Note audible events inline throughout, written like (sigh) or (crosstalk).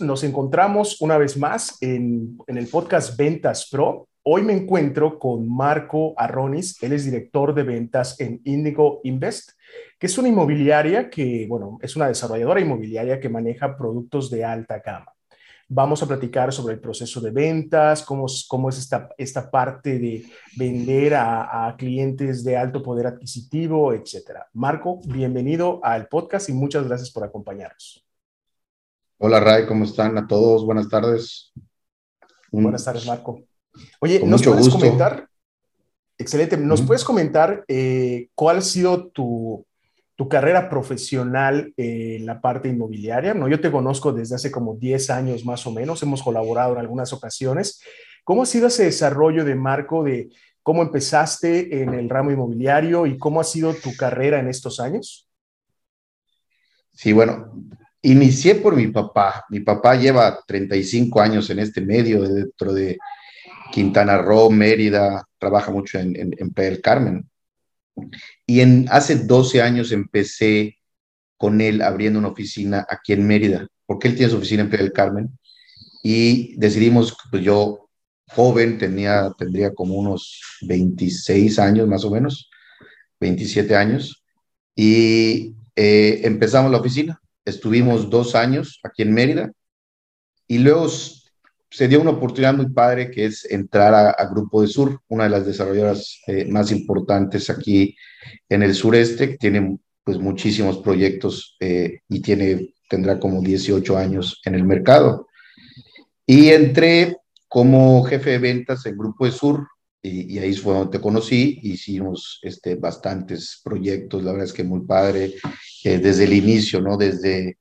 Nos encontramos una vez más en, el podcast Ventas Pro. Hoy me encuentro con Marco Arronis, él es director de ventas en Indigo Invest, que es una inmobiliaria que, bueno, es una desarrolladora inmobiliaria que maneja productos de alta gama. Vamos a platicar sobre el proceso de ventas, cómo, es esta, parte de vender a clientes de alto poder adquisitivo, etcétera. Marco, bienvenido al podcast y muchas gracias por acompañarnos. Hola Ray, ¿cómo están a todos? Buenas tardes. Buenas tardes, Marco. Oye, ¿nos puedes comentar? Excelente. ¿Nos puedes comentar eh, cuál ha sido tu, carrera profesional en la parte inmobiliaria? ¿no? Yo te conozco desde hace como 10 años más o menos, hemos colaborado en algunas ocasiones. ¿Cómo ha sido ese desarrollo de Marco de cómo empezaste en el ramo inmobiliario y cómo ha sido tu carrera en estos años? Sí, bueno, Inicié por mi papá. Mi papá lleva 35 años en este medio, dentro de Quintana Roo, Mérida, trabaja mucho en, en, Playa del Carmen. Y en, hace 12 años empecé con él abriendo una oficina aquí en Mérida, porque él tiene su oficina en Playa del Carmen. Y decidimos, pues yo, joven, tenía, tendría como unos 26 años más o menos, 27 años, y eh, empezamos la oficina Estuvimos dos años aquí en Mérida y luego se dio una oportunidad muy padre que es entrar a, Grupo de Sur, una de las desarrolladoras eh, más importantes aquí en el sureste, que tiene pues muchísimos proyectos eh, y tiene, tendrá como 18 años en el mercado. Y entré como jefe de ventas en Grupo de Sur y, ahí fue donde te conocí, hicimos este, bastantes proyectos, la verdad es que muy padre, eh, desde el inicio, ¿no? Desde,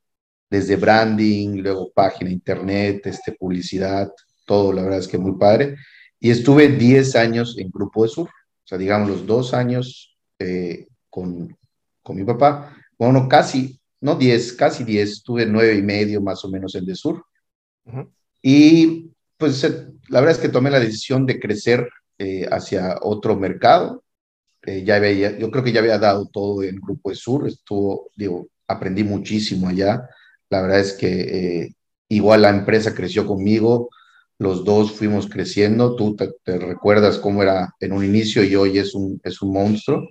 desde branding, luego página internet, este, publicidad, todo, la verdad es que muy padre. Y estuve 10 años en Grupo de Sur, o sea, digamos los dos años eh, con, con mi papá, bueno, casi, no 10, casi 10, estuve nueve y medio más o menos en De Sur. Y pues la verdad es que tomé la decisión de crecer eh, hacia otro mercado. Eh, ya había, yo creo que ya había dado todo en Grupo de Sur, estuvo, digo, aprendí muchísimo allá. La verdad es que eh, igual la empresa creció conmigo, los dos fuimos creciendo. Tú te, recuerdas cómo era en un inicio y hoy es un, es un monstruo.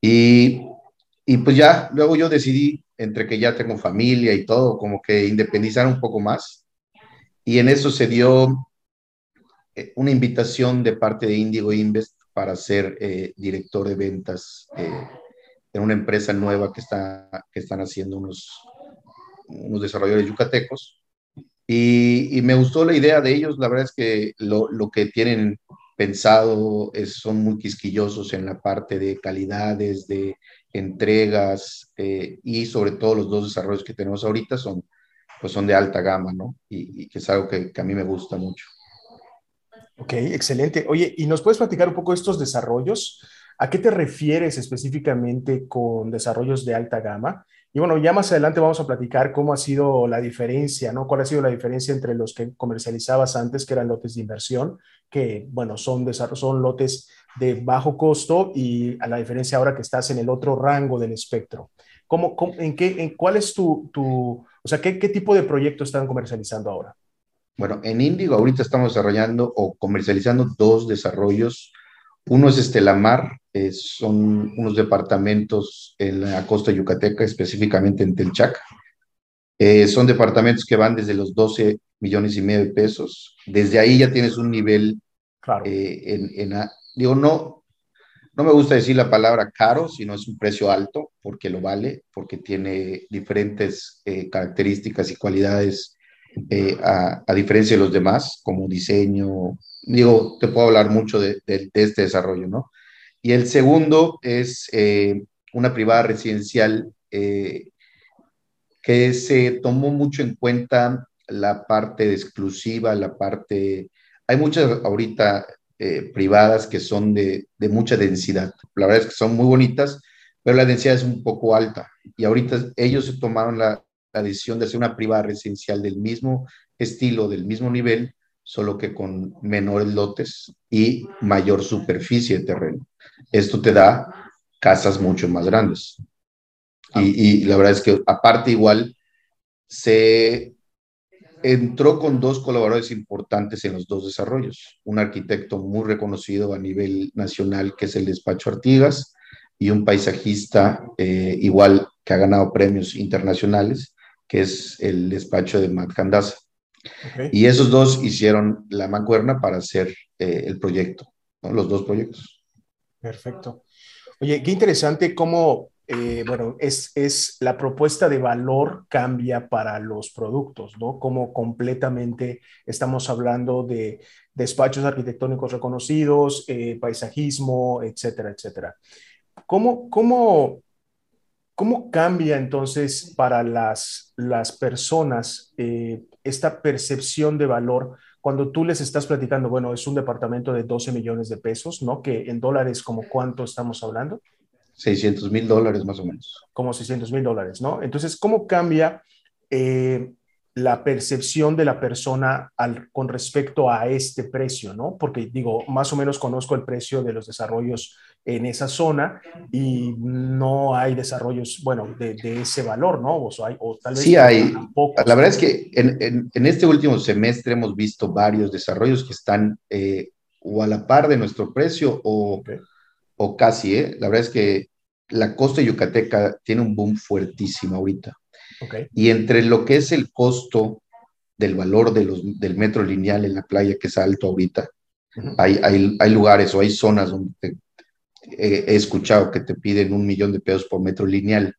Y, y pues ya, luego yo decidí, entre que ya tengo familia y todo, como que independizar un poco más. Y en eso se dio eh, una invitación de parte de Indigo Invest para ser eh, director de ventas eh, en una empresa nueva que, está, que están haciendo unos, unos desarrolladores yucatecos. Y, me gustó la idea de ellos. La verdad es que lo, lo que tienen pensado es, son muy quisquillosos en la parte de calidades, de entregas y sobre todo los dos desarrollos que tenemos ahorita son, pues son de alta gama, ¿no? Y, y que es algo que, que a mí me gusta mucho. Ok, excelente. Oye, ¿y nos puedes platicar un poco de estos desarrollos? ¿A qué te refieres específicamente con desarrollos de alta gama? Y bueno, ya más adelante vamos a platicar cómo ha sido la diferencia, ¿no? ¿Cuál ha sido la diferencia entre los que comercializabas antes, que eran lotes de inversión, que, bueno, son, son lotes de bajo costo y a la diferencia ahora que estás en el otro rango del espectro? ¿Cómo, en qué, en, ¿Cuál es tu, tu o sea, qué, qué tipo de proyecto están comercializando ahora? Bueno, en Indigo ahorita estamos desarrollando o comercializando dos desarrollos. Uno es Estelamar, eh, son unos departamentos en la costa yucateca, específicamente en Telchac. Eh, son departamentos que van desde los 12 millones y medio de pesos. Desde ahí ya tienes un nivel, claro. Eh, en, en, digo, no, no me gusta decir la palabra caro, sino es un precio alto, porque lo vale, porque tiene diferentes características y cualidades eh, a, diferencia de los demás, como diseño, digo, te puedo hablar mucho de, este desarrollo, ¿no? Y el segundo es eh, una privada residencial eh, que se tomó mucho en cuenta la parte exclusiva, la parte... Hay muchas ahorita privadas que son de, de mucha densidad. La verdad es que son muy bonitas, pero la densidad es un poco alta. Y ahorita ellos se tomaron la, la decisión de hacer una privada residencial del mismo estilo, del mismo nivel, solo que con menores lotes y mayor superficie de terreno. Esto te da casas mucho más grandes. Y, la verdad es que aparte igual se, entró con dos colaboradores importantes en los dos desarrollos. Un arquitecto muy reconocido a nivel nacional, que es el despacho Artigas, y un paisajista eh, igual que ha ganado premios internacionales, que es el despacho de Matt Candasa. Y esos dos hicieron la mancuerna para hacer eh, el proyecto, los dos proyectos. Perfecto. Oye, qué interesante cómo eh, bueno, es, es la propuesta de valor cambia para los productos, ¿no? Como completamente estamos hablando de despachos arquitectónicos reconocidos, eh, paisajismo, etcétera, etcétera. ¿Cómo, cómo, cómo cambia entonces para las, las personas eh, esta percepción de valor cuando tú les estás platicando, bueno, es un departamento de 12 millones de pesos, ¿no? Que en dólares, como cuánto estamos hablando? 600 mil dólares más o menos. Como 600 mil dólares, ¿no? Entonces, ¿cómo cambia eh, la percepción de la persona al, con respecto a este precio, ¿no? Porque digo, más o menos conozco el precio de los desarrollos en esa zona y no hay desarrollos, bueno, de, ese valor, ¿no? O, hay, o tal vez sí hay. La verdad es que en, en, este último semestre hemos visto varios desarrollos que están eh, o a la par de nuestro precio o o casi, ¿eh? La verdad es que la costa yucateca tiene un boom fuertísimo ahorita. Y entre lo que es el costo del valor de los, del metro lineal en la playa, que es alto ahorita, hay, hay, lugares o hay zonas donde he escuchado que te piden un millón de pesos por metro lineal.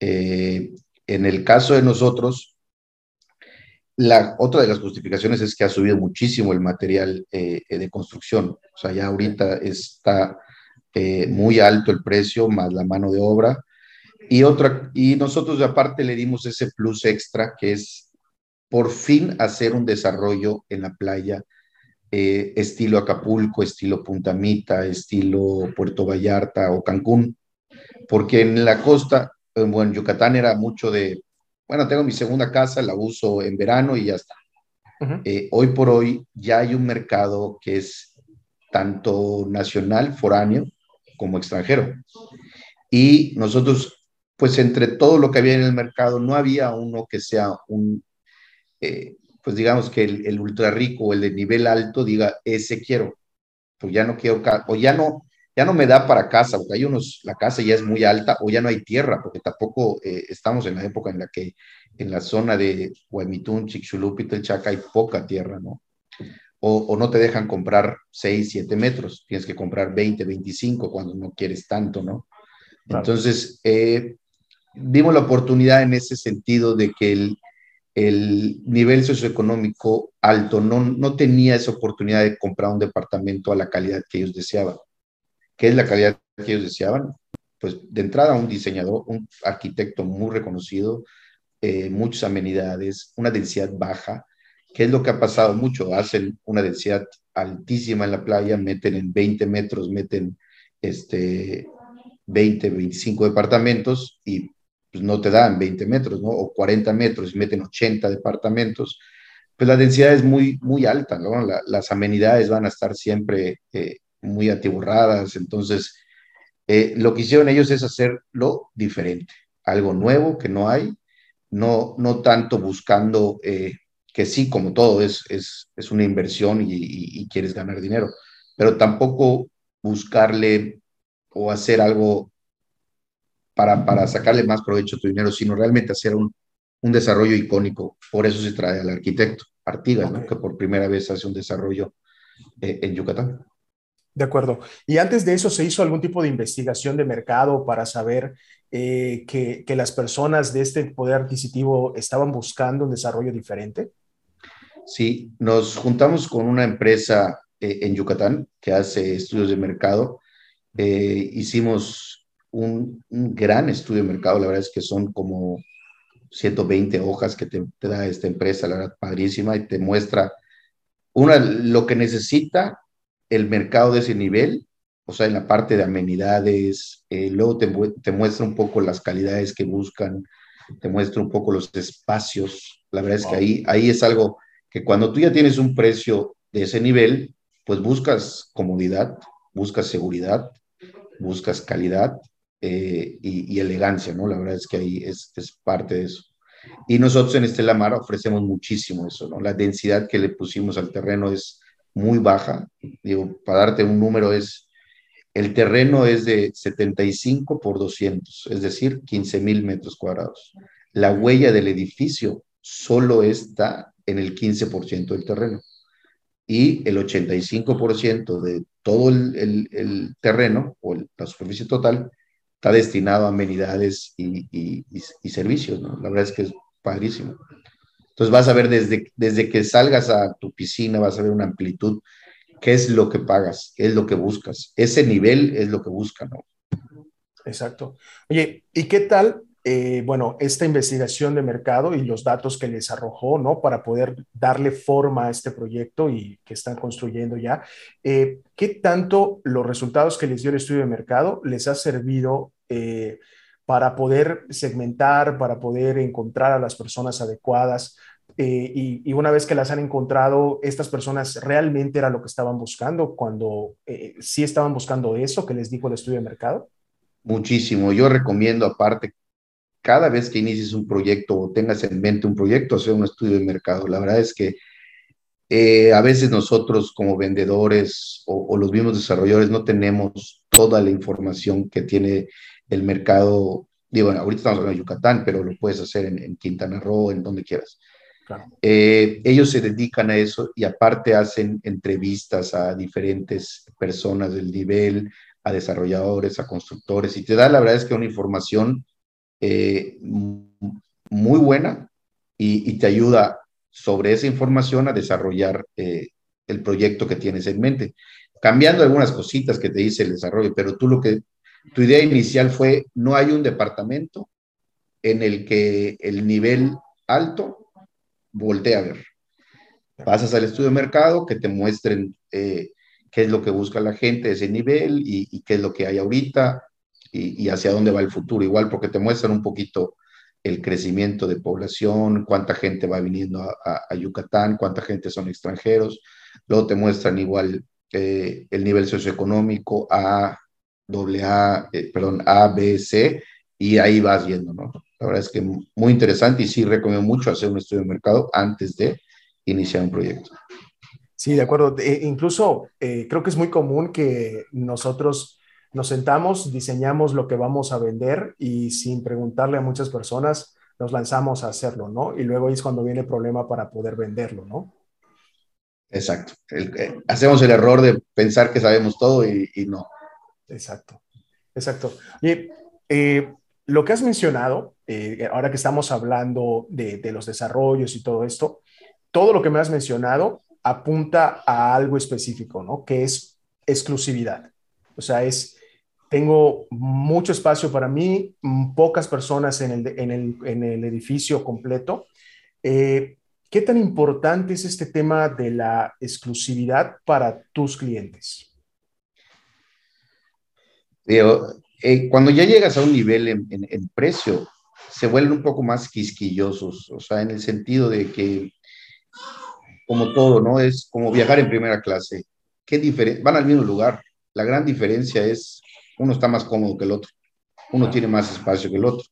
Eh, en el caso de nosotros, la, otra de las justificaciones es que ha subido muchísimo el material eh, de construcción. O sea, ya ahorita está eh, muy alto el precio más la mano de obra. Y, otra, y nosotros aparte le dimos ese plus extra que es por fin hacer un desarrollo en la playa eh, estilo Acapulco, estilo Puntamita, estilo Puerto Vallarta o Cancún, porque en la costa, bueno, Yucatán era mucho de, bueno, tengo mi segunda casa, la uso en verano y ya está. Eh, hoy por hoy ya hay un mercado que es tanto nacional, foráneo, como extranjero. Y nosotros, pues entre todo lo que había en el mercado, no había uno que sea un, eh, pues digamos que el, ultra rico o el de nivel alto diga, ese quiero, pues ya no quiero, o ya no, ya no me da para casa, porque hay unos, la casa ya es muy alta, o ya no hay tierra, porque tampoco eh, estamos en la época en la que en la zona de Huemitún, Chicxulub Chaca hay poca tierra, ¿no? o, no te dejan comprar 6, 7 metros, tienes que comprar 20, 25 cuando no quieres tanto, ¿no? Entonces, eh, dimos la oportunidad en ese sentido de que el, el nivel socioeconómico alto no, no tenía esa oportunidad de comprar un departamento a la calidad que ellos deseaban. ¿Qué es la calidad que ellos deseaban? Pues de entrada un diseñador, un arquitecto muy reconocido, eh, muchas amenidades, una densidad baja, ¿Qué es lo que ha pasado mucho? Hacen una densidad altísima en la playa, meten en 20 metros, meten este, 20, 25 departamentos y pues, no te dan 20 metros, ¿no? O 40 metros, meten 80 departamentos. Pues la densidad es muy, muy alta, las amenidades van a estar siempre eh, muy atiborradas. Entonces, eh, lo que hicieron ellos es hacerlo diferente, algo nuevo que no hay, no, no tanto buscando eh, que sí, como todo, es, es, es una inversión y, quieres ganar dinero, pero tampoco buscarle o hacer algo para, para sacarle más provecho a tu dinero, sino realmente hacer un, un desarrollo icónico. Por eso se trae al arquitecto Artigas, que por primera vez hace un desarrollo eh, en Yucatán. De acuerdo. Y antes de eso, ¿se hizo algún tipo de investigación de mercado para saber eh, que, que, las personas de este poder adquisitivo estaban buscando un desarrollo diferente? Sí, nos juntamos con una empresa eh, en Yucatán que hace estudios de mercado. Eh, hicimos un, gran estudio de mercado, la verdad es que son como 120 hojas que te, da esta empresa, la verdad, padrísima, y te muestra una, lo que necesita el mercado de ese nivel, o sea, en la parte de amenidades, eh, luego te, te, muestra un poco las calidades que buscan, te muestra un poco los espacios, la verdad es que ahí, ahí es algo que cuando tú ya tienes un precio de ese nivel, pues buscas comodidad, buscas seguridad, buscas calidad eh, y, elegancia, ¿no? La verdad es que ahí es, parte de eso. Y nosotros en Estela Mar ofrecemos muchísimo eso, ¿no? La densidad que le pusimos al terreno es muy baja. Digo, para darte un número es, el terreno es de 75 por 200, es decir, 15 mil metros cuadrados. La huella del edificio solo está en el 15% del terreno y el 85% de todo el, terreno o la superficie total está destinado a amenidades y, servicios, ¿no? La verdad es que es padrísimo. Entonces vas a ver desde, desde que salgas a tu piscina, vas a ver una amplitud, qué es lo que pagas, qué es lo que buscas. Ese nivel es lo que buscan, ¿no? Exacto. Oye, ¿y qué tal eh, bueno, esta investigación de mercado y los datos que les arrojó, ¿no? Para poder darle forma a este proyecto y que están construyendo ya. Eh, ¿Qué tanto los resultados que les dio el estudio de mercado les ha servido eh, para poder segmentar, para poder encontrar a las personas adecuadas? y, una vez que las han encontrado, estas personas realmente era lo que estaban buscando cuando sí estaban buscando eso que les dijo el estudio de mercado? Muchísimo. Yo recomiendo aparte cada vez que inicies un proyecto o tengas en mente un proyecto, hacer un estudio de mercado. La verdad es que eh, a veces nosotros como vendedores o, los mismos desarrolladores no tenemos toda la información que tiene el mercado. Digo, ahorita estamos hablando de Yucatán, pero lo puedes hacer en, Quintana Roo, en donde quieras. Eh, ellos se dedican a eso y aparte hacen entrevistas a diferentes personas del nivel, a desarrolladores, a constructores, y te da la verdad es que una información eh, muy buena y, te ayuda sobre esa información a desarrollar eh, el proyecto que tienes en mente. Cambiando algunas cositas que te dice el desarrollo, pero tú lo que, tu idea inicial fue, no hay un departamento en el que el nivel alto voltea a ver. Pasas al estudio de mercado, que te muestren eh, qué es lo que busca la gente, ese nivel y, y, qué es lo que hay ahorita, y, hacia dónde va el futuro, igual porque te muestran un poquito el crecimiento de población, cuánta gente va viniendo a, Yucatán, cuánta gente son extranjeros, luego te muestran igual eh, el nivel socioeconómico A, A, eh, perdón, A, B, C, y ahí vas viendo, ¿no? La verdad es que muy interesante y sí recomiendo mucho hacer un estudio de mercado antes de iniciar un proyecto. Sí, de acuerdo. E incluso eh, creo que es muy común que nosotros nos sentamos, diseñamos lo que vamos a vender y sin preguntarle a muchas personas nos lanzamos a hacerlo, ¿no? Y luego es cuando viene el problema para poder venderlo, ¿no? Exacto. Eh, hacemos el error de pensar que sabemos todo y, no. Exacto, exacto. Y eh, lo que has mencionado, eh, ahora que estamos hablando de, los desarrollos y todo esto, todo lo que me has mencionado apunta a algo específico, ¿no? Que es exclusividad. O sea, es tengo mucho espacio para mí, pocas personas en el, en el, en el edificio completo. Eh, ¿Qué tan importante es este tema de la exclusividad para tus clientes? Eh, cuando ya llegas a un nivel en, en, precio, se vuelven un poco más quisquillosos, o sea, en el sentido de que, como todo, ¿no? Es como viajar en primera clase. ¿Qué van al mismo lugar. La gran diferencia es uno está más cómodo que el otro, uno tiene más espacio que el otro,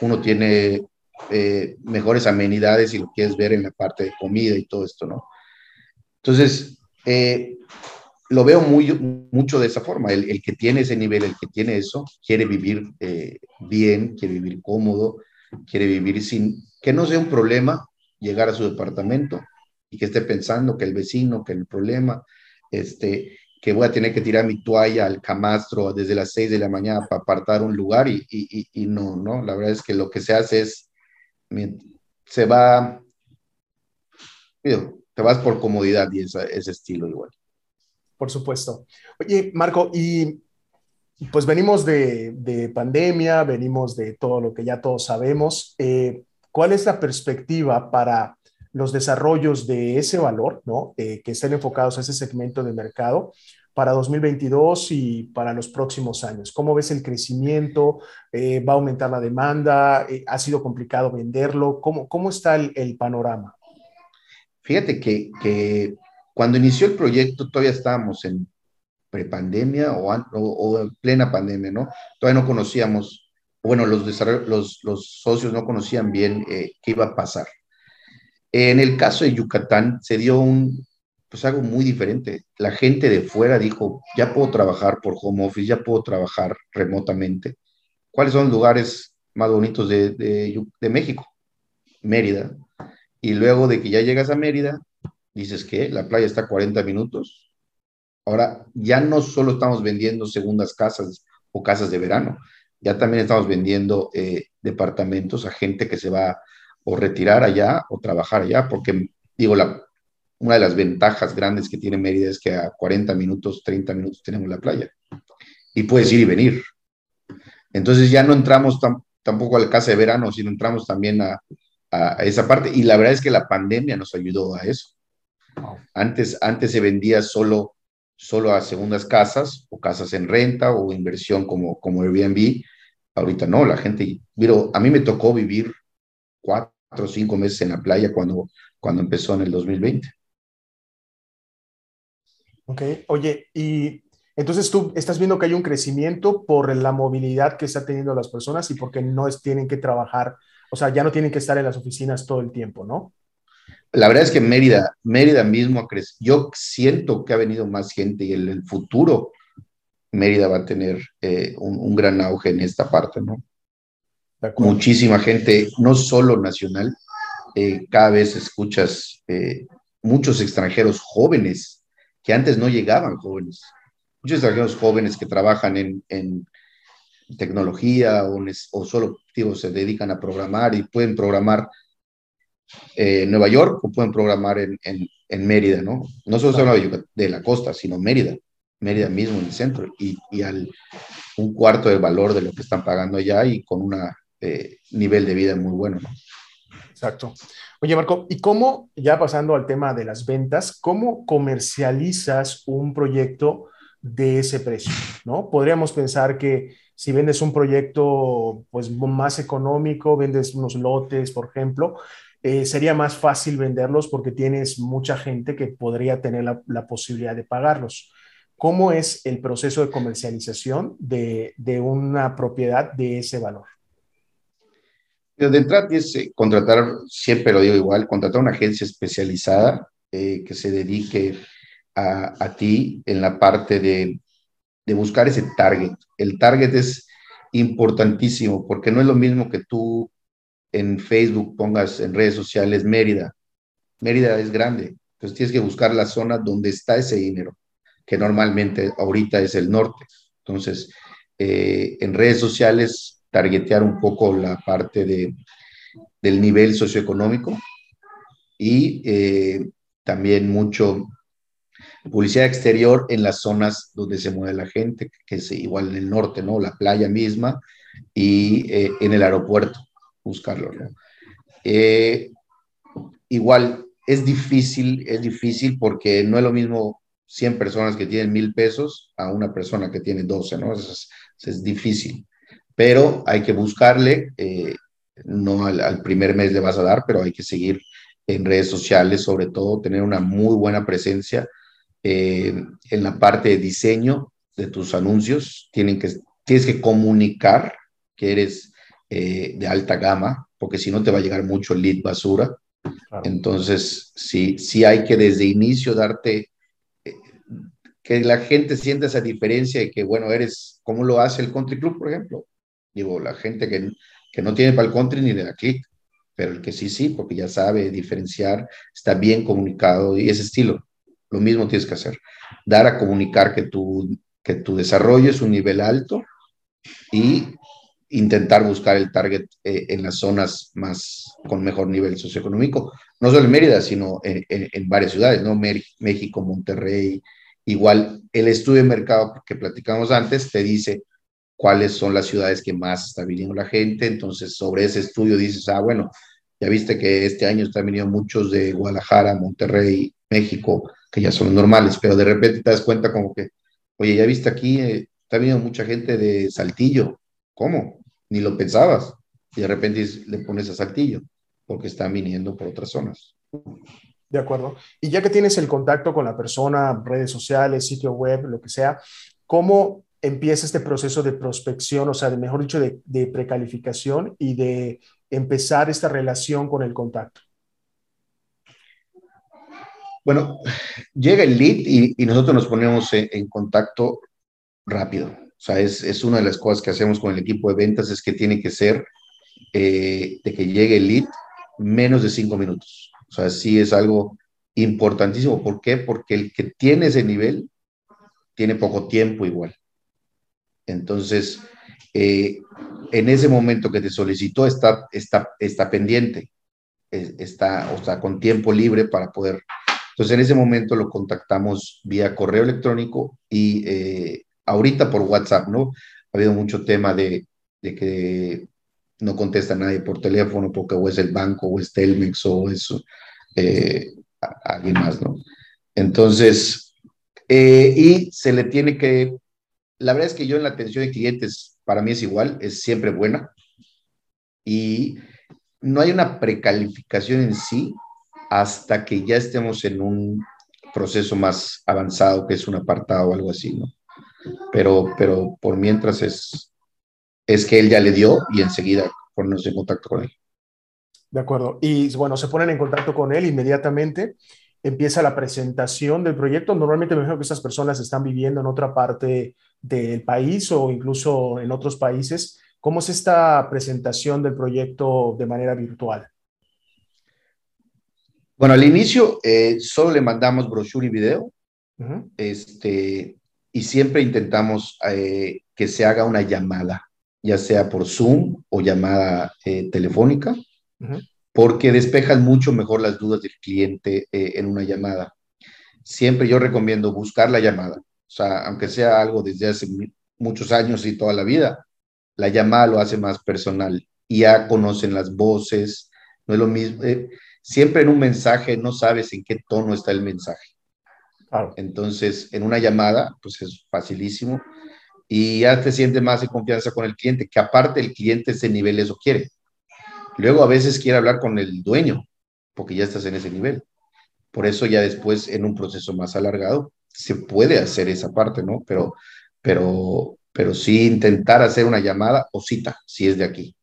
uno tiene eh, mejores amenidades y lo quieres ver en la parte de comida y todo esto, ¿no? Entonces, eh, lo veo muy, mucho de esa forma. El, que tiene ese nivel, el que tiene eso, quiere vivir eh, bien, quiere vivir cómodo, quiere vivir sin que no sea un problema llegar a su departamento y que esté pensando que el vecino, que el problema, este, que voy a tener que tirar mi toalla al camastro desde las 6 de la mañana para apartar un lugar y, y, y, no, ¿no? La verdad es que lo que se hace es, se va, te vas por comodidad y ese estilo igual. Por supuesto. Oye, Marco, y pues venimos de, de, pandemia, venimos de todo lo que ya todos sabemos. Eh, ¿Cuál es la perspectiva para los desarrollos de ese valor, ¿no? Eh, que estén enfocados a ese segmento de mercado para 2022 y para los próximos años. ¿Cómo ves el crecimiento? Eh, ¿Va a aumentar la demanda? ¿Ha sido complicado venderlo? ¿Cómo, cómo está el, panorama? Fíjate que, que, cuando inició el proyecto todavía estábamos en prepandemia o, o, en plena pandemia, ¿no? Todavía no conocíamos bueno, los, socios no conocían bien eh, qué iba a pasar. En el caso de Yucatán se dio un, pues algo muy diferente. La gente de fuera dijo, ya puedo trabajar por home office, ya puedo trabajar remotamente. ¿Cuáles son los lugares más bonitos de México? Mérida. Y luego de que ya llegas a Mérida, dices que la playa está a 40 minutos. Ahora ya no solo estamos vendiendo segundas casas o casas de verano, ya también estamos vendiendo eh, departamentos a gente que se va o retirar allá o trabajar allá, porque digo, la, una de las ventajas grandes que tiene Mérida es que a 40 minutos, 30 minutos tenemos la playa y puedes ir y venir. Entonces ya no entramos tampoco a la casa de verano, sino entramos también a, a, esa parte y la verdad es que la pandemia nos ayudó a eso. Antes, antes se vendía solo, solo a segundas casas o casas en renta o inversión como, como Airbnb. Ahorita no, la gente, pero a mí me tocó vivir cuatro o cinco meses en la playa cuando, cuando empezó en el 2020. Ok, oye, y entonces tú estás viendo que hay un crecimiento por la movilidad que está teniendo las personas y porque no es, tienen que trabajar, o sea, ya no tienen que estar en las oficinas todo el tiempo, ¿no? La verdad es que Mérida, Mérida mismo ha crecido. Yo siento que ha venido más gente y en el futuro Mérida va a tener eh, un, gran auge en esta parte, ¿no? Muchísima gente, no solo nacional, eh, cada vez escuchas eh, muchos extranjeros jóvenes que antes no llegaban jóvenes, muchos extranjeros jóvenes que trabajan en, tecnología o, o solo se dedican a programar y pueden programar en Nueva York o pueden programar en, en, Mérida, ¿no? No solo claro. de la costa, sino Mérida, Mérida mismo en el centro y, y, al un cuarto del valor de lo que están pagando allá y con un eh, nivel de vida muy bueno, ¿no? Exacto. Oye, Marco, ¿y cómo, ya pasando al tema de las ventas, cómo comercializas un proyecto de ese precio? ¿no? Podríamos pensar que si vendes un proyecto pues, más económico, vendes unos lotes, por ejemplo, eh, sería más fácil venderlos porque tienes mucha gente que podría tener la, posibilidad de pagarlos. ¿Cómo es el proceso de comercialización de, una propiedad de ese valor? De entrada es eh, contratar, siempre lo digo igual, contratar una agencia especializada eh, que se dedique a, ti en la parte de buscar ese target. El target es importantísimo porque no es lo mismo que tú en Facebook pongas en redes sociales Mérida. Mérida es grande, entonces tienes que buscar la zona donde está ese dinero, que normalmente ahorita es el norte. Entonces, eh, en redes sociales, targetear un poco la parte de, del nivel socioeconómico y eh, también mucho publicidad exterior en las zonas donde se mueve la gente, que es igual en el norte, ¿no? La playa misma y eh, en el aeropuerto buscarlo, ¿no? Eh, igual, es difícil, es difícil porque no es lo mismo 100 personas que tienen mil pesos a una persona que tiene 12, ¿no? Es, es difícil, pero hay que buscarle, eh, no al, primer mes le vas a dar, pero hay que seguir en redes sociales, sobre todo tener una muy buena presencia eh, en la parte de diseño de tus anuncios, Tienen que, tienes que comunicar que eres eh, de alta gama, porque si no te va a llegar mucho lead basura. Entonces, sí, sí hay que desde inicio darte, eh, que la gente sienta esa diferencia de que, bueno, eres, como lo hace el country club, por ejemplo. Digo, la gente que, que no tiene para el country ni le da clic, pero el que sí, sí, porque ya sabe diferenciar, está bien comunicado y ese estilo. Lo mismo tienes que hacer, dar a comunicar que tu, que tu desarrollo es un nivel alto y intentar buscar el target eh, en las zonas más con mejor nivel socioeconómico, no solo en Mérida, sino en, en, varias ciudades, ¿no? México, Monterrey, igual el estudio de mercado que platicamos antes te dice cuáles son las ciudades que más está viniendo la gente, entonces sobre ese estudio dices, ah, bueno, ya viste que este año están viniendo muchos de Guadalajara, Monterrey, México, que ya son normales, pero de repente te das cuenta como que, oye, ya viste aquí, eh, está viniendo mucha gente de Saltillo, ¿Cómo? Ni lo pensabas. Y de repente le pones a Saltillo, porque están viniendo por otras zonas. De acuerdo. Y ya que tienes el contacto con la persona, redes sociales, sitio web, lo que sea, ¿cómo empieza este proceso de prospección, o sea, de, mejor dicho, de, de precalificación y de empezar esta relación con el contacto? Bueno, llega el lead y, nosotros nos ponemos en, contacto rápido. O sea, es, una de las cosas que hacemos con el equipo de ventas, es que tiene que ser eh, de que llegue el lead menos de cinco minutos. O sea, sí es algo importantísimo. ¿Por qué? Porque el que tiene ese nivel tiene poco tiempo igual. Entonces, eh, en ese momento que te solicitó está, está, está pendiente, está, o sea, con tiempo libre para poder. Entonces, en ese momento lo contactamos vía correo electrónico y eh, ahorita por WhatsApp, ¿no? Ha habido mucho tema de, que no contesta nadie por teléfono porque o es el banco o es Telmex o es eh, alguien más, ¿no? Entonces, y se le tiene que la verdad es que yo en la atención de clientes, para mí es igual, es siempre buena. Y no hay una precalificación en sí hasta que ya estemos en un proceso más avanzado, que es un apartado o algo así, ¿no? Pero, pero por mientras es, es que él ya le dio y enseguida ponernos en contacto con él. De acuerdo. Y bueno, se ponen en contacto con él inmediatamente empieza la presentación del proyecto. Normalmente me imagino que estas personas están viviendo en otra parte del país o incluso en otros países. ¿Cómo es esta presentación del proyecto de manera virtual? Bueno, al inicio eh, solo le mandamos brochure y video. este, y siempre intentamos eh, que se haga una llamada, ya sea por Zoom o llamada eh, telefónica porque despejan mucho mejor las dudas del cliente eh, en una llamada. Siempre yo recomiendo buscar la llamada, o sea, aunque sea algo desde hace muchos años y toda la vida, la llamada lo hace más personal. Ya conocen las voces, no es lo mismo. Siempre en un mensaje no sabes en qué tono está el mensaje. Entonces, en una llamada, pues es facilísimo y ya te sientes más en confianza con el cliente, que aparte el cliente ese nivel eso quiere. Luego a veces quiere hablar con el dueño, porque ya estás en ese nivel. Por eso ya después, en un proceso más alargado, se puede hacer esa parte, ¿no? Pero, pero, pero sí intentar hacer una llamada o cita, si es de aquí.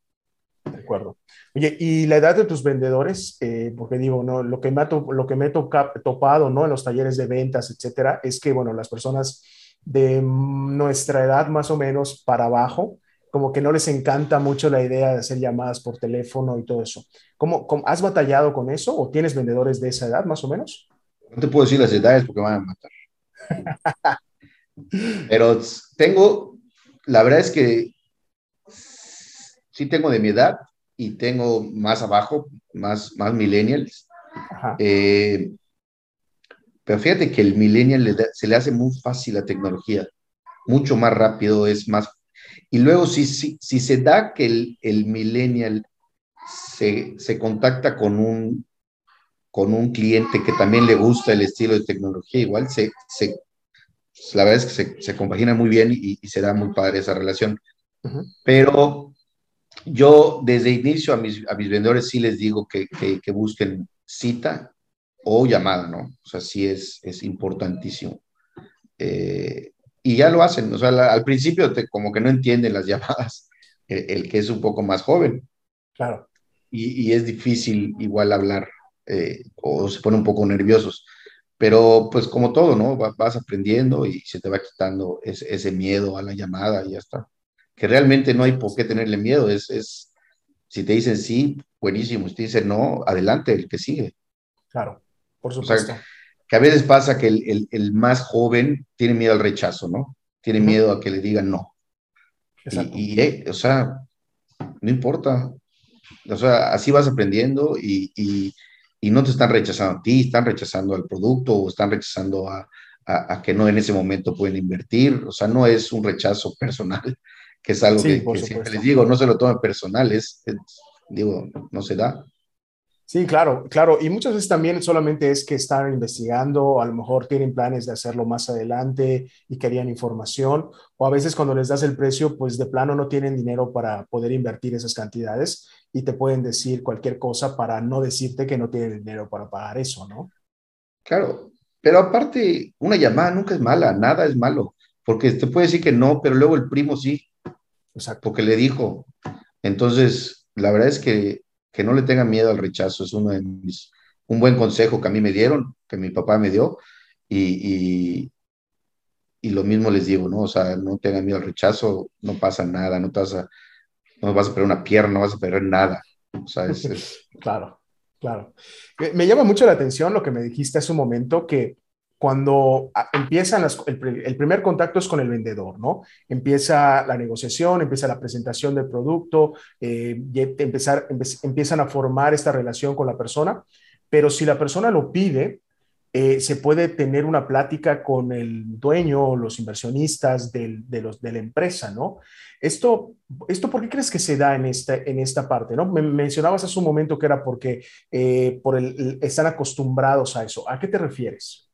De acuerdo. Oye, y la edad de tus vendedores, eh, porque digo, ¿no? lo que me ha, lo que me he topado ¿no? en los talleres de ventas, etcétera, es que, bueno, las personas de nuestra edad más o menos para abajo, como que no les encanta mucho la idea de hacer llamadas por teléfono y todo eso. ¿Cómo, has batallado con eso o tienes vendedores de esa edad más o menos? No te puedo decir las edades porque van a matar. (laughs) Pero tengo, la verdad es que sí tengo de mi edad y tengo más abajo, más, más millennials. Eh, pero fíjate que el millennial se le hace muy fácil la tecnología, mucho más rápido, es más y luego, si, si, si se da que el, el millennial se, se, contacta con un, con un cliente que también le gusta el estilo de tecnología, igual se, se la verdad es que se, se compagina muy bien y, y, se da muy padre esa relación. Pero yo desde inicio a mis, a mis vendedores sí les digo que, que, que, busquen cita o llamada, ¿no? O sea, sí es, es importantísimo. Eh, y ya lo hacen. O sea, al principio te, como que no entienden las (laughs) llamadas, el, que es un poco más joven. Claro. Y, y es difícil igual hablar eh, o se pone un poco nerviosos. Pero pues como todo, ¿no? Vas aprendiendo y se te va quitando ese, ese miedo a la llamada y ya está. Que realmente no hay por qué tenerle miedo. Es, es si te dicen sí, buenísimo. Si te dicen no, adelante, el que sigue. Claro, por supuesto que a veces pasa que el, el, más joven tiene miedo al rechazo, ¿no? Tiene miedo a que le digan no. Y, eh, o sea, no importa. O sea, así vas aprendiendo y, y, y, no te están rechazando a ti, están rechazando al producto o están rechazando a, a, que no en ese momento pueden invertir. O sea, no es un rechazo personal, que es algo que, siempre les digo, no se lo tomen personal, es, digo, no se da. Sí, claro, claro. Y muchas veces también solamente es que están investigando, a lo mejor tienen planes de hacerlo más adelante y querían información, o a veces cuando les das el precio, pues de plano no tienen dinero para poder invertir esas cantidades y te pueden decir cualquier cosa para no decirte que no tienen dinero para pagar eso, ¿no? Claro, pero aparte, una llamada nunca es mala, nada es malo. Porque te puede decir que no, pero luego el primo sí, Exacto. porque le dijo. Entonces, la verdad es que, que no le tengan miedo al rechazo, es uno de mis, un buen consejo que a mí me dieron, que mi papá me dio, y, y, y lo mismo les digo, ¿no? O sea, no tengan miedo al rechazo, no pasa nada, no, te vas a, no vas a perder una pierna, no vas a perder nada. O sea, es, es... (laughs) Claro, claro. Me llama mucho la atención lo que me dijiste hace un momento, que cuando empiezan las, el, primer contacto es con el vendedor, ¿no? Empieza la negociación, empieza la presentación del producto, eh, empezar, empiezan a formar esta relación con la persona, pero si la persona lo pide, eh, se puede tener una plática con el dueño los inversionistas de la empresa, ¿no? Esto, esto, ¿por qué crees que se da en esta, en esta parte? ¿no? Me mencionabas hace un momento que era porque eh, por el, están acostumbrados a eso. ¿A qué te refieres?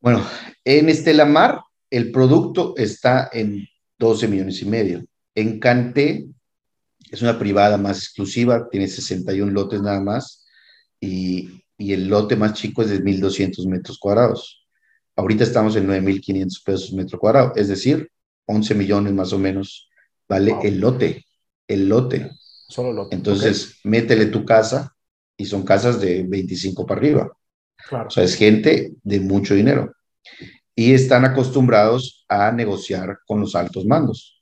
Bueno, en Estelamar el producto está en 12 millones y medio. En Cante es una privada más exclusiva, tiene 61 lotes nada más y, y el lote más chico es de 1.200 metros cuadrados. Ahorita estamos en 9.500 pesos metro cuadrado, es decir, 11 millones más o menos vale wow. el lote, el lote. Solo lote. Entonces, okay. métele tu casa y son casas de 25 para arriba. Claro. O sea, es gente de mucho dinero. Y están acostumbrados a negociar con los altos mandos.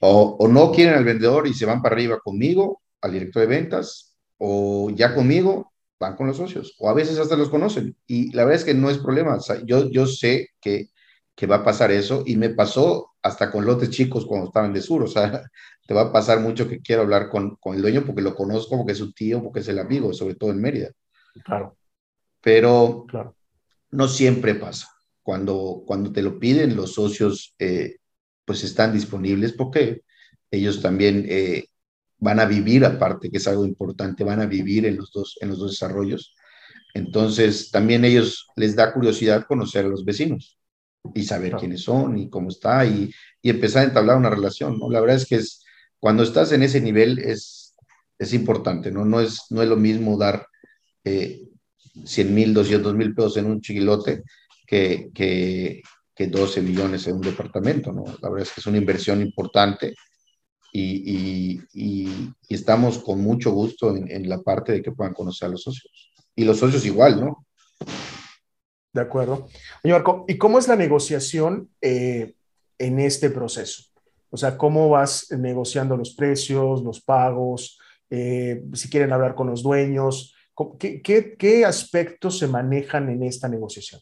O, o, no quieren al vendedor y se van para arriba conmigo, al director de ventas, o ya conmigo van con los socios, o a veces hasta los conocen. Y la verdad es que no es problema. O sea, yo, yo sé que, que va a pasar eso y me pasó hasta con lotes chicos cuando estaban de sur. O sea, (laughs) te va a pasar mucho que quiero hablar con, con el dueño porque lo conozco, porque es su tío, porque es el amigo, sobre todo en Mérida. Claro. Pero claro no siempre pasa. Cuando, cuando te lo piden, los socios eh, pues están disponibles porque ellos también eh, van a vivir, aparte que es algo importante, van a vivir en los dos, en los dos desarrollos. Entonces, también ellos les da curiosidad conocer a los vecinos y saber claro. quiénes son y cómo está y, y, empezar a entablar una relación, ¿no? La verdad es que es, cuando estás en ese nivel es, es importante, ¿no? No es, no es lo mismo dar eh, 100 mil, 200 mil pesos en un chiquilote que, que, que, 12 millones en un departamento, ¿no? La verdad es que es una inversión importante y, y estamos con mucho gusto en, en, la parte de que puedan conocer a los socios. Y los socios igual, ¿no? De acuerdo. Oye, Marco, ¿y cómo es la negociación eh, en este proceso? O sea, ¿cómo vas negociando los precios, los pagos? Eh, si quieren hablar con los dueños, ¿Qué, qué, qué aspectos se manejan en esta negociación?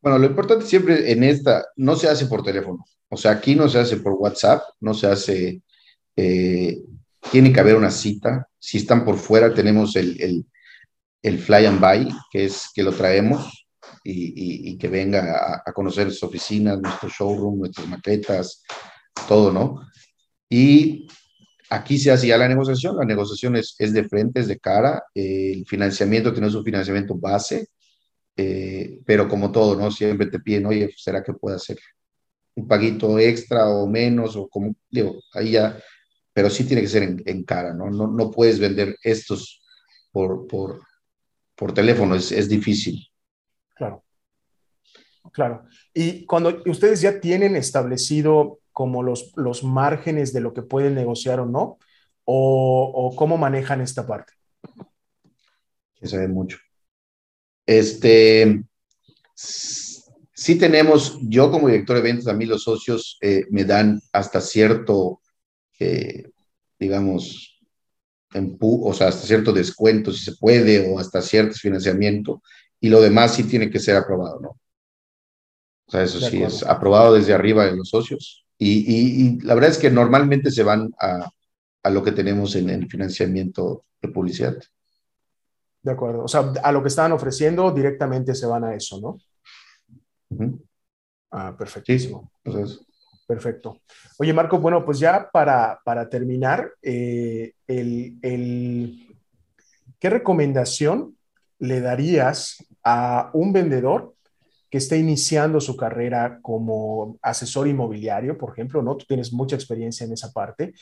Bueno, lo importante siempre en esta, no se hace por teléfono. O sea, aquí no se hace por WhatsApp, no se hace, eh, tiene que haber una cita. Si están por fuera, tenemos el, el, el fly and buy, que es que lo traemos y, y, y que venga a, a, conocer nuestras oficinas, nuestro showroom, nuestras maquetas, todo, ¿no? Y Aquí se hace ya la negociación, la negociación es, es de frente, es de cara, el financiamiento tiene su financiamiento base, eh, pero como todo, ¿no? Siempre te piden, oye, ¿será que puede hacer un paguito extra o menos? O como, digo, ahí ya, pero sí tiene que ser en, en cara, ¿no? ¿no? No puedes vender estos por, por, por teléfono, es, es difícil. Claro. Claro. Y cuando ustedes ya tienen establecido como los, los márgenes de lo que pueden negociar o no? ¿O, o cómo manejan esta parte? Que sabe mucho. Este, sí tenemos, yo como director de ventas, a mí los socios eh, me dan hasta cierto, eh, digamos, empu o sea, hasta cierto descuento, si se puede, o hasta cierto financiamiento, y lo demás sí tiene que ser aprobado, ¿no? O sea, eso sí es aprobado desde arriba de los socios. Y, y, y, la verdad es que normalmente se van a, a lo que tenemos en el financiamiento de publicidad. De acuerdo. O sea, a lo que estaban ofreciendo directamente se van a eso, ¿no? Uh -huh. Ah, perfectísimo. Sí, entonces... Perfecto. Oye, Marco, bueno, pues ya para, para terminar, eh, el, el, ¿qué recomendación le darías a un vendedor que esté iniciando su carrera como asesor inmobiliario, por ejemplo, ¿no? Tú tienes mucha experiencia en esa parte.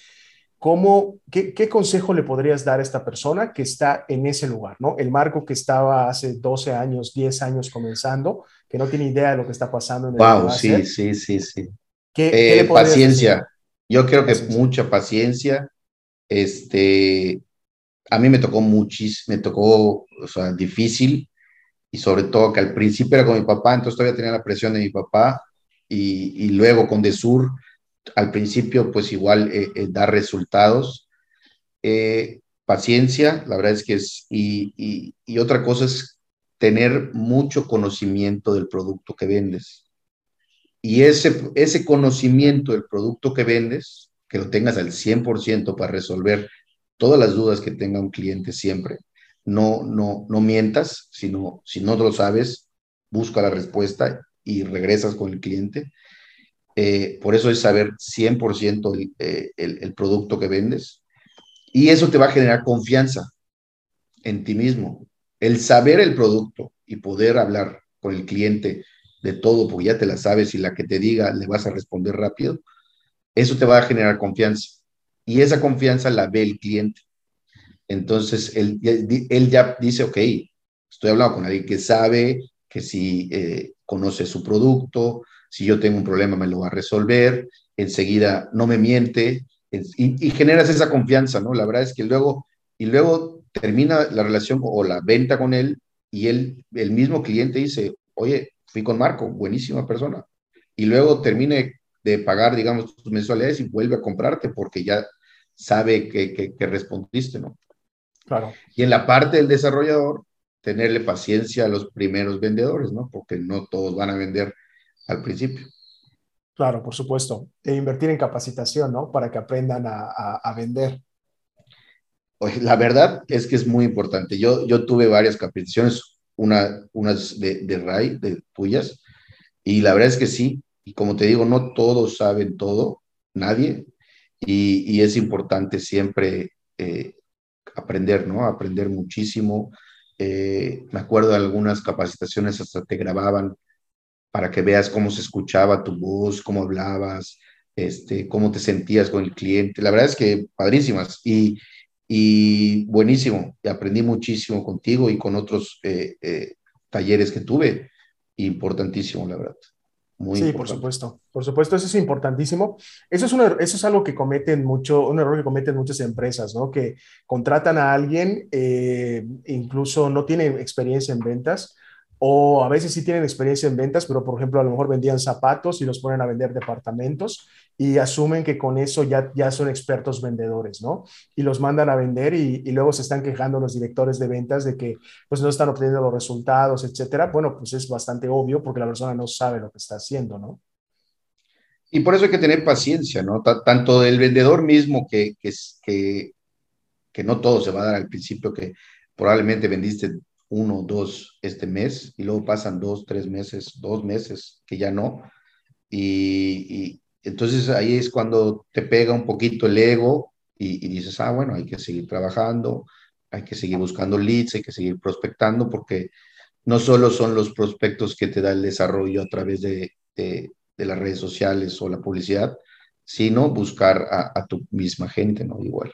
¿cómo, qué, qué, consejo le podrías dar a esta persona que está en ese lugar, ¿no? El Marco que estaba hace 12 años, 10 años comenzando, que no tiene idea de lo que está pasando en el Wow, sí, sí, sí, sí, ¿Qué, eh, paciencia. Yo creo que mucha paciencia. Este, a mí me tocó muchísimo, me tocó, o sea, difícil y sobre todo que al principio era con mi papá, entonces todavía tenía la presión de mi papá y, luego con Desur, al principio pues igual eh, eh, dar resultados. Eh, paciencia, la verdad es que es, y, y, y, otra cosa es tener mucho conocimiento del producto que vendes. Y ese, ese conocimiento del producto que vendes, que lo tengas al 100% para resolver todas las dudas que tenga un cliente siempre. No, no, no mientas, sino si no lo sabes, busca la respuesta y regresas con el cliente. Eh, por eso es saber 100% el, eh, el, el producto que vendes. Y eso te va a generar confianza en ti mismo. El saber el producto y poder hablar con el cliente de todo, porque ya te la sabes y la que te diga le vas a responder rápido, eso te va a generar confianza. Y esa confianza la ve el cliente. Entonces, él, él ya dice, ok, estoy hablando con alguien que sabe, que si eh, conoce su producto, si yo tengo un problema me lo va a resolver, enseguida no me miente y, generas esa confianza, ¿no? La verdad es que luego, y luego termina la relación o la venta con él y él, el mismo cliente dice, oye, fui con Marco, buenísima persona. Y luego termine de pagar, digamos, tus mensualidades y vuelve a comprarte porque ya sabe que, que, que respondiste, ¿no? Claro. Y en la parte del desarrollador, tenerle paciencia a los primeros vendedores, ¿no? Porque no todos van a vender al principio. Claro, por supuesto. E invertir en capacitación, ¿no? Para que aprendan a, a, a vender. La verdad es que es muy importante. Yo, yo tuve varias capacitaciones, una, unas de, de RAI, de tuyas, y la verdad es que sí. Y como te digo, no todos saben todo, nadie, y, y es importante siempre eh, aprender, ¿no? Aprender muchísimo. Eh, me acuerdo de algunas capacitaciones, hasta te grababan para que veas cómo se escuchaba tu voz, cómo hablabas, este, cómo te sentías con el cliente. La verdad es que padrísimas y, y buenísimo. Aprendí muchísimo contigo y con otros eh, eh, talleres que tuve. Importantísimo, la verdad. Muy sí, por supuesto, por supuesto, eso es importantísimo. Eso es, un, er, eso es algo que cometen mucho, un error que cometen muchas empresas, ¿no? Que contratan a alguien, eh, incluso no tienen experiencia en ventas, o a veces sí tienen experiencia en ventas, pero por ejemplo a lo mejor vendían zapatos y los ponen a vender departamentos y asumen que con eso ya, ya son expertos vendedores, ¿no? Y los mandan a vender y, y, luego se están quejando los directores de ventas de que pues no están obteniendo los resultados, etcétera. Bueno, pues es bastante obvio porque la persona no sabe lo que está haciendo, ¿no? Y por eso hay que tener paciencia, ¿no? Tanto del vendedor mismo que, que, que, que no todo se va a dar al principio, que probablemente vendiste uno, dos este mes y luego pasan dos, tres meses, dos meses que ya no. Y, y entonces ahí es cuando te pega un poquito el ego y, y, dices, ah, bueno, hay que seguir trabajando, hay que seguir buscando leads, hay que seguir prospectando porque no solo son los prospectos que te da el desarrollo a través de, de, de las redes sociales o la publicidad, sino buscar a, a tu misma gente, ¿no? Igual.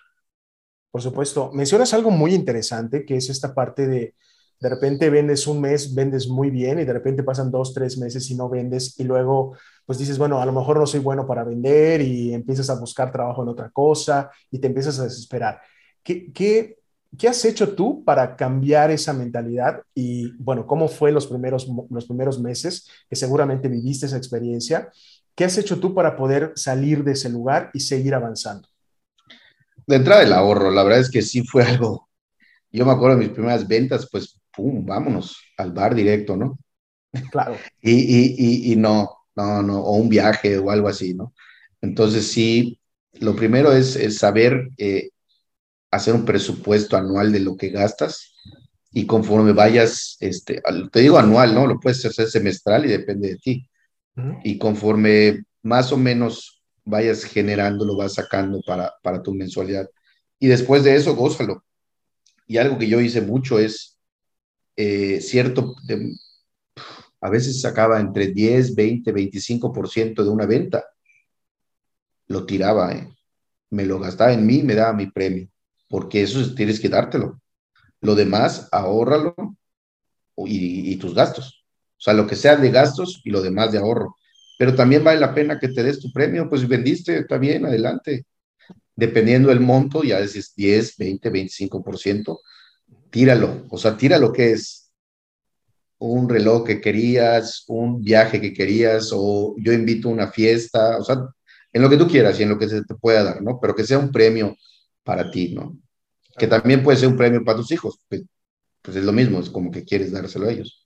Por supuesto. Mencionas algo muy interesante, que es esta parte de, de repente vendes un mes, vendes muy bien y de repente pasan dos, tres meses y no vendes y luego pues dices, bueno, a lo mejor no soy bueno para vender y empiezas a buscar trabajo en otra cosa y te empiezas a desesperar. ¿Qué, qué, qué has hecho tú para cambiar esa mentalidad? Y bueno, ¿cómo fue los primeros, los primeros meses que seguramente viviste esa experiencia? ¿Qué has hecho tú para poder salir de ese lugar y seguir avanzando? De entrada el ahorro, la verdad es que sí fue algo. Yo me acuerdo de mis primeras ventas, pues pum, vámonos al bar directo, ¿no? Claro. (laughs) y, y, y, y, no, no, no, o un viaje o algo así, ¿no? Entonces sí, lo primero es, es saber eh, hacer un presupuesto anual de lo que gastas y conforme vayas, este, te digo anual, ¿no? Lo puedes hacer semestral y depende de ti. Uh -huh. Y conforme más o menos vayas generando, lo vas sacando para, para tu mensualidad. Y después de eso, gózalo. Y algo que yo hice mucho es eh, cierto, a veces sacaba entre 10, 20, 25% de una venta. Lo tiraba, ¿eh? me lo gastaba en mí, me daba mi premio, porque eso tienes que dártelo. Lo demás, ahórralo y, y tus gastos. O sea, lo que sea de gastos y lo demás de ahorro. Pero también vale la pena que te des tu premio, pues vendiste, está bien, adelante. Dependiendo del monto, ya es 10, 20, 25%, tíralo. O sea, tira lo que es un reloj que querías, un viaje que querías, o yo invito a una fiesta, o sea, en lo que tú quieras y en lo que se te pueda dar, ¿no? Pero que sea un premio para ti, ¿no? Que también puede ser un premio para tus hijos, pues, pues es lo mismo, es como que quieres dárselo a ellos.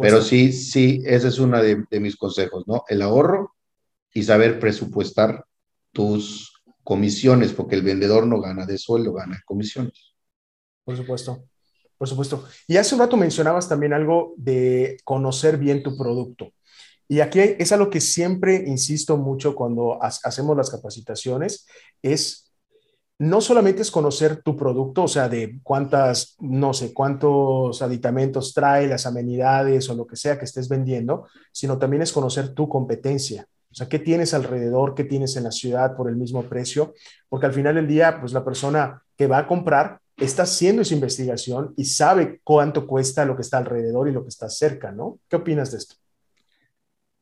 Pero sí, sí, ese es uno de, de, mis consejos, ¿no? El ahorro y saber presupuestar tus comisiones, porque el vendedor no gana de sueldo, gana de comisiones. Por supuesto. Por supuesto. Y hace un rato mencionabas también algo de conocer bien tu producto. Y aquí es algo que siempre insisto mucho cuando hacemos las capacitaciones, es no solamente es conocer tu producto, o sea, de cuántas, no sé, cuántos aditamentos trae, las amenidades o lo que sea que estés vendiendo, sino también es conocer tu competencia. O sea, qué tienes alrededor, qué tienes en la ciudad por el mismo precio, porque al final del día, pues la persona que va a comprar está haciendo esa investigación y sabe cuánto cuesta lo que está alrededor y lo que está cerca, ¿no? ¿Qué opinas de esto?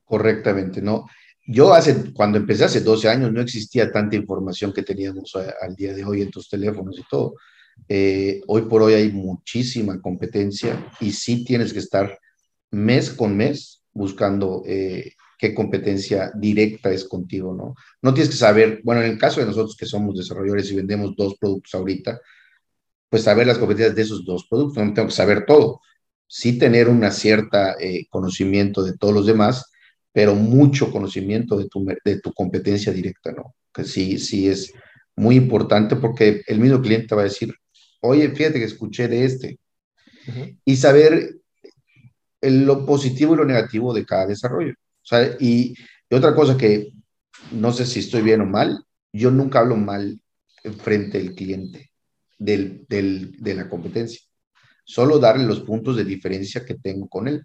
Correctamente, ¿no? Yo hace, cuando empecé hace 12 años, no existía tanta información que teníamos al día de hoy en tus teléfonos y todo. Eh, hoy por hoy hay muchísima competencia y sí tienes que estar mes con mes buscando eh, qué competencia directa es contigo, ¿no? No tienes que saber, bueno, en el caso de nosotros que somos desarrolladores y vendemos dos productos ahorita, pues saber las competencias de esos dos productos, no tengo que saber todo, sí tener una cierta eh, conocimiento de todos los demás, pero mucho conocimiento de tu, de tu competencia directa, ¿no? Que sí, sí es muy importante porque el mismo cliente va a decir, oye, fíjate que escuché de este, y saber lo positivo y lo negativo de cada desarrollo. O sea, y, y otra cosa que no sé si estoy bien o mal, yo nunca hablo mal frente al cliente del, del, de la competencia. Solo darle los puntos de diferencia que tengo con él.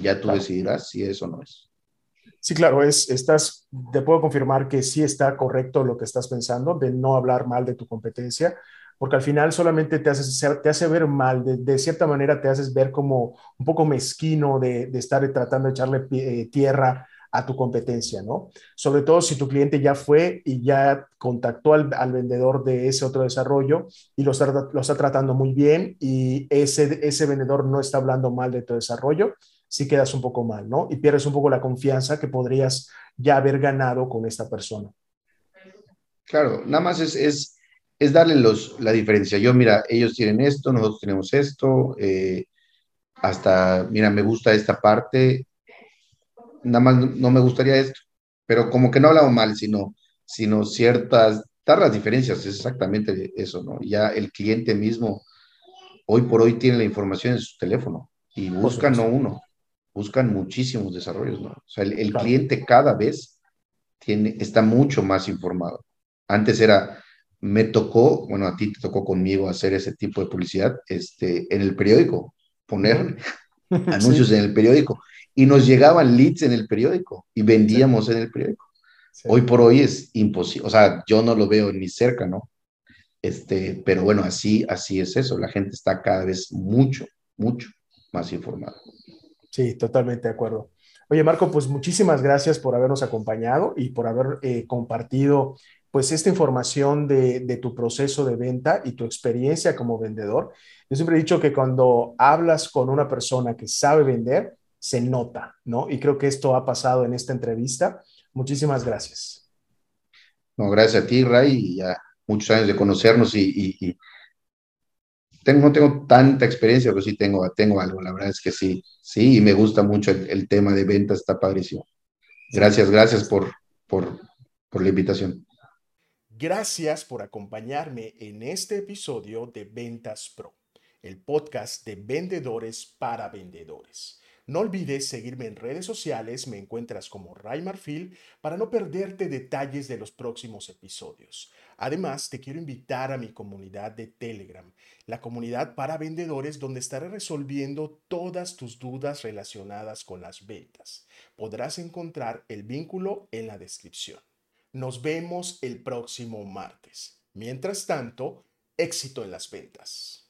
Ya tú decidirás si eso no es. Sí, claro, es, estás, te puedo confirmar que sí está correcto lo que estás pensando, de no hablar mal de tu competencia, porque al final solamente te, haces, te hace ver mal, de, de cierta manera te haces ver como un poco mezquino de, de estar tratando de echarle eh, tierra a tu competencia, ¿no? Sobre todo si tu cliente ya fue y ya contactó al, vendedor de ese otro desarrollo y lo está, lo está tratando muy bien y ese, ese vendedor no está hablando mal de tu desarrollo, sí quedas un poco mal, ¿no? Y pierdes un poco la confianza que podrías ya haber ganado con esta persona. Claro, nada más es, es, es darle los, la diferencia. Yo, mira, ellos tienen esto, nosotros tenemos esto, eh, hasta, mira, me gusta esta parte, nada más no me gustaría esto, pero como que no hablamos mal, sino, sino ciertas, dar las diferencias, es exactamente eso, ¿no? Ya el cliente mismo, hoy por hoy tiene la información en su teléfono y buscan no uno, buscan muchísimos desarrollos, ¿no? O sea, el, cliente cada vez tiene, está mucho más informado. Antes era, me tocó, bueno, a ti te tocó conmigo hacer ese tipo de publicidad este, en el periódico, poner (laughs) anuncios en el periódico y nos llegaban leads en el periódico y vendíamos en el periódico. Hoy por hoy es imposible, o sea, yo no lo veo ni cerca, ¿no? Este, pero bueno, así, así es eso, la gente está cada vez mucho, mucho más informada. Sí, totalmente de acuerdo. Oye, Marco, pues muchísimas gracias por habernos acompañado y por haber eh, compartido pues esta información de, de, tu proceso de venta y tu experiencia como vendedor. Yo siempre he dicho que cuando hablas con una persona que sabe vender, se nota, ¿no? Y creo que esto ha pasado en esta entrevista. Muchísimas gracias. No, gracias a ti, Ray, y ya muchos años de conocernos y, tengo, no tengo tanta experiencia, pero sí tengo, tengo algo, la verdad es que sí, sí, y me gusta mucho el, tema de ventas, está padrísimo. Gracias, gracias por, por, por la invitación. Gracias por acompañarme en este episodio de Ventas Pro, el podcast de vendedores para vendedores. No olvides seguirme en redes sociales, me encuentras como Ray Marfil para no perderte detalles de los próximos episodios. Además, te quiero invitar a mi comunidad de Telegram, la comunidad para vendedores donde estaré resolviendo todas tus dudas relacionadas con las ventas. Podrás encontrar el vínculo en la descripción. Nos vemos el próximo martes. Mientras tanto, éxito en las ventas.